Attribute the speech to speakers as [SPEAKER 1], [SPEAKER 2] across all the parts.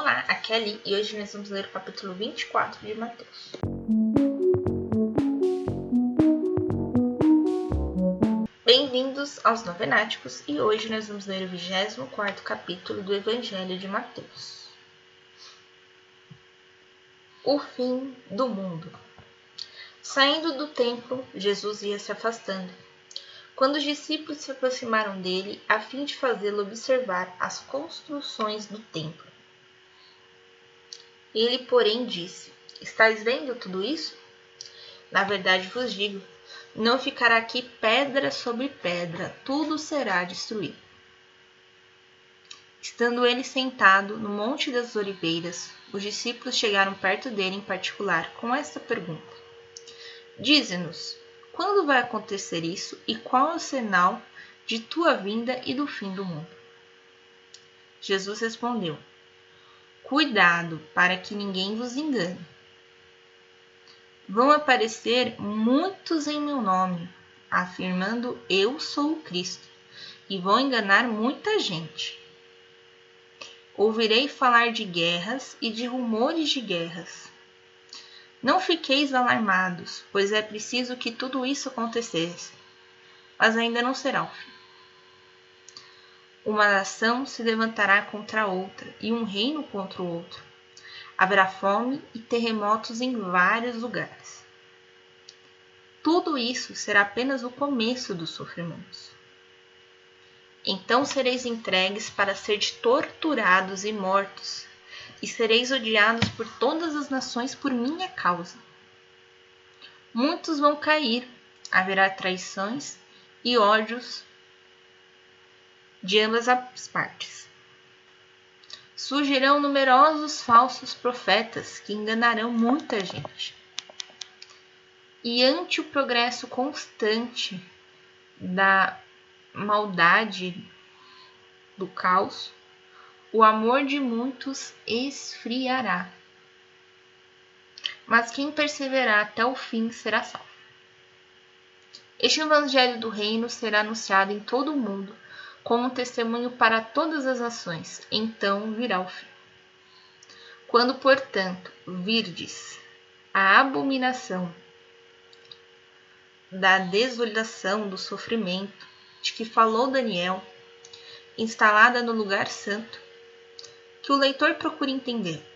[SPEAKER 1] Olá, aqui é a Li e hoje nós vamos ler o capítulo 24 de Mateus. Bem-vindos aos Novenáticos e hoje nós vamos ler o 24 capítulo do Evangelho de Mateus. O fim do mundo. Saindo do templo, Jesus ia se afastando. Quando os discípulos se aproximaram dele a fim de fazê-lo observar as construções do templo, ele, porém, disse: Estais vendo tudo isso? Na verdade vos digo: não ficará aqui pedra sobre pedra, tudo será destruído. Estando ele sentado no Monte das Oliveiras, os discípulos chegaram perto dele em particular com esta pergunta: Dize-nos, quando vai acontecer isso e qual é o sinal de tua vinda e do fim do mundo? Jesus respondeu: Cuidado para que ninguém vos engane. Vão aparecer muitos em meu nome, afirmando eu sou o Cristo, e vão enganar muita gente. Ouvirei falar de guerras e de rumores de guerras. Não fiqueis alarmados, pois é preciso que tudo isso acontecesse, mas ainda não será o fim. Uma nação se levantará contra outra e um reino contra o outro. Haverá fome e terremotos em vários lugares. Tudo isso será apenas o começo dos sofrimentos. Então sereis entregues para ser torturados e mortos, e sereis odiados por todas as nações por minha causa. Muitos vão cair, haverá traições e ódios de ambas as partes. Surgirão numerosos falsos profetas que enganarão muita gente. E ante o progresso constante da maldade, do caos, o amor de muitos esfriará. Mas quem perseverar até o fim será salvo. Este evangelho do reino será anunciado em todo o mundo como testemunho para todas as nações, então virá o fim. Quando, portanto, virdes a abominação da desolação, do sofrimento, de que falou Daniel, instalada no lugar santo, que o leitor procure entender.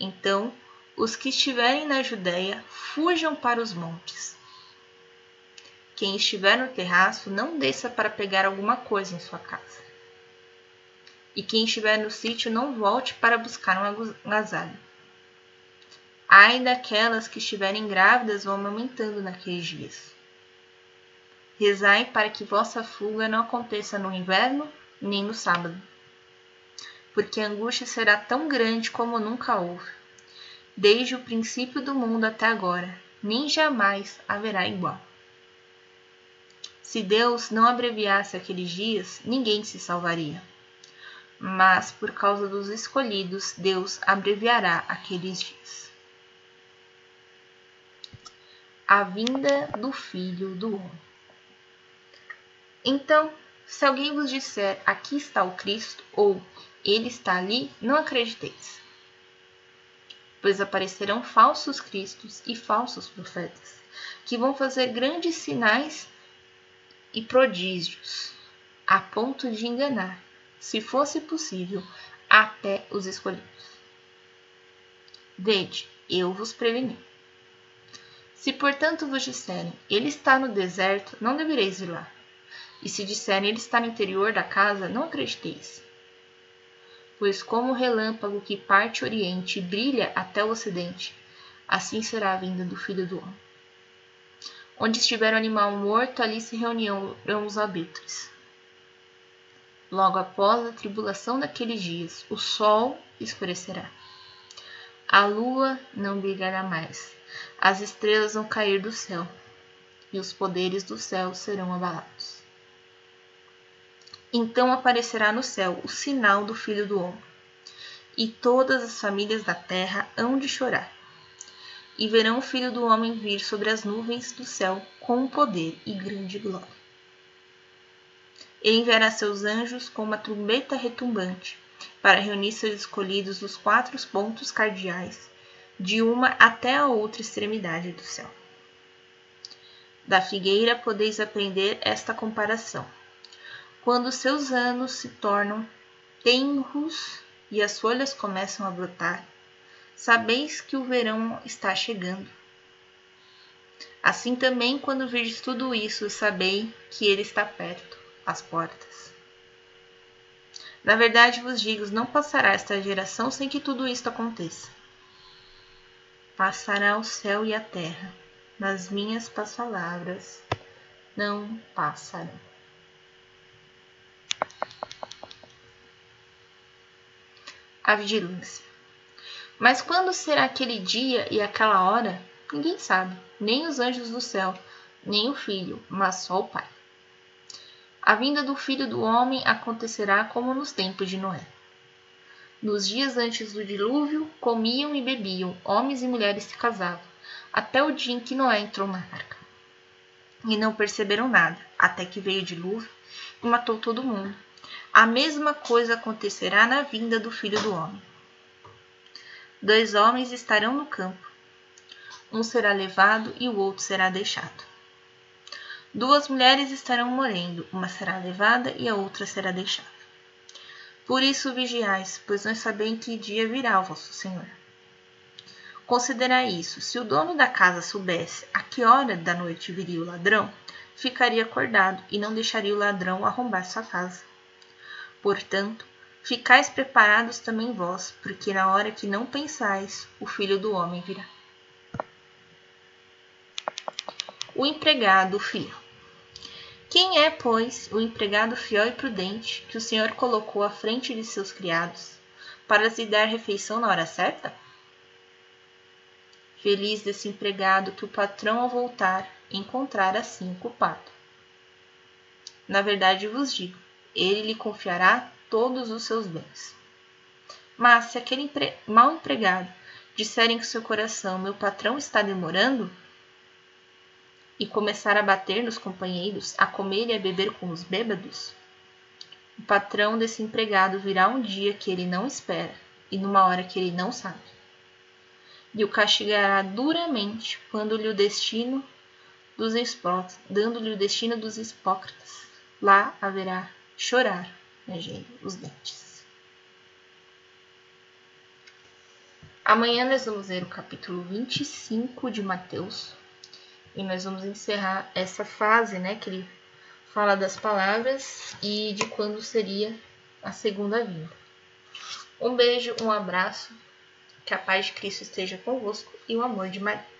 [SPEAKER 1] Então, os que estiverem na Judéia fujam para os montes. Quem estiver no terraço, não desça para pegar alguma coisa em sua casa. E quem estiver no sítio, não volte para buscar um agasalho. Ai daquelas que estiverem grávidas vão aumentando naqueles dias. Rezai para que vossa fuga não aconteça no inverno nem no sábado, porque a angústia será tão grande como nunca houve, desde o princípio do mundo até agora, nem jamais haverá igual. Se Deus não abreviasse aqueles dias, ninguém se salvaria. Mas por causa dos escolhidos, Deus abreviará aqueles dias. A vinda do Filho do Homem. Então, se alguém vos disser aqui está o Cristo ou ele está ali, não acrediteis. Pois aparecerão falsos cristos e falsos profetas, que vão fazer grandes sinais e prodígios, a ponto de enganar, se fosse possível, até os escolhidos. Vede, eu vos preveni. Se, portanto, vos disserem, ele está no deserto, não devereis ir lá. E se disserem, ele está no interior da casa, não acrediteis. Pois, como o relâmpago que parte o oriente e brilha até o ocidente, assim será a vinda do filho do homem. Onde estiver o animal morto, ali se reuniam os abetres. Logo após a tribulação daqueles dias, o sol escurecerá. A lua não brilhará mais. As estrelas vão cair do céu, e os poderes do céu serão abalados. Então aparecerá no céu o sinal do Filho do Homem, e todas as famílias da terra hão de chorar e verão o Filho do Homem vir sobre as nuvens do céu com poder e grande glória. Ele enviará seus anjos com uma trombeta retumbante, para reunir seus escolhidos dos quatro pontos cardeais, de uma até a outra extremidade do céu. Da figueira podeis aprender esta comparação. Quando seus anos se tornam tenros e as folhas começam a brotar, sabeis que o verão está chegando. Assim também, quando virdes tudo isso, sabei que ele está perto, às portas. Na verdade vos digo, não passará esta geração sem que tudo isto aconteça. Passará o céu e a terra, mas minhas palavras não passarão. A vigilância. Mas quando será aquele dia e aquela hora? Ninguém sabe, nem os anjos do céu, nem o filho, mas só o Pai. A vinda do filho do homem acontecerá como nos tempos de Noé. Nos dias antes do dilúvio, comiam e bebiam, homens e mulheres se casavam, até o dia em que Noé entrou na arca. E não perceberam nada, até que veio o dilúvio e matou todo mundo. A mesma coisa acontecerá na vinda do filho do homem. Dois homens estarão no campo. Um será levado e o outro será deixado. Duas mulheres estarão morrendo, uma será levada e a outra será deixada. Por isso vigiais, pois não sabem que dia virá o vosso Senhor. Considerai isso: se o dono da casa soubesse a que hora da noite viria o ladrão, ficaria acordado e não deixaria o ladrão arrombar sua casa. Portanto, Ficais preparados também vós, porque na hora que não pensais, o filho do homem virá. O empregado fiel. Quem é, pois, o empregado fiel e prudente que o Senhor colocou à frente de seus criados, para lhes dar refeição na hora certa? Feliz desse empregado que o patrão, ao voltar, encontrar assim o culpado. Na verdade vos digo, ele lhe confiará todos os seus bens. Mas se aquele empre... mal empregado disser em seu coração: Meu patrão está demorando, e começar a bater nos companheiros, a comer e a beber com os bêbados, o patrão desse empregado virá um dia que ele não espera e numa hora que ele não sabe. E o castigará duramente quando lhe o destino dos dando-lhe o destino dos hipócritas. Lá haverá chorar rangendo os dentes. Amanhã nós vamos ler o capítulo 25 de Mateus e nós vamos encerrar essa fase, né, que ele fala das palavras e de quando seria a segunda vinda. Um beijo, um abraço, que a paz de Cristo esteja convosco e o amor de Maria.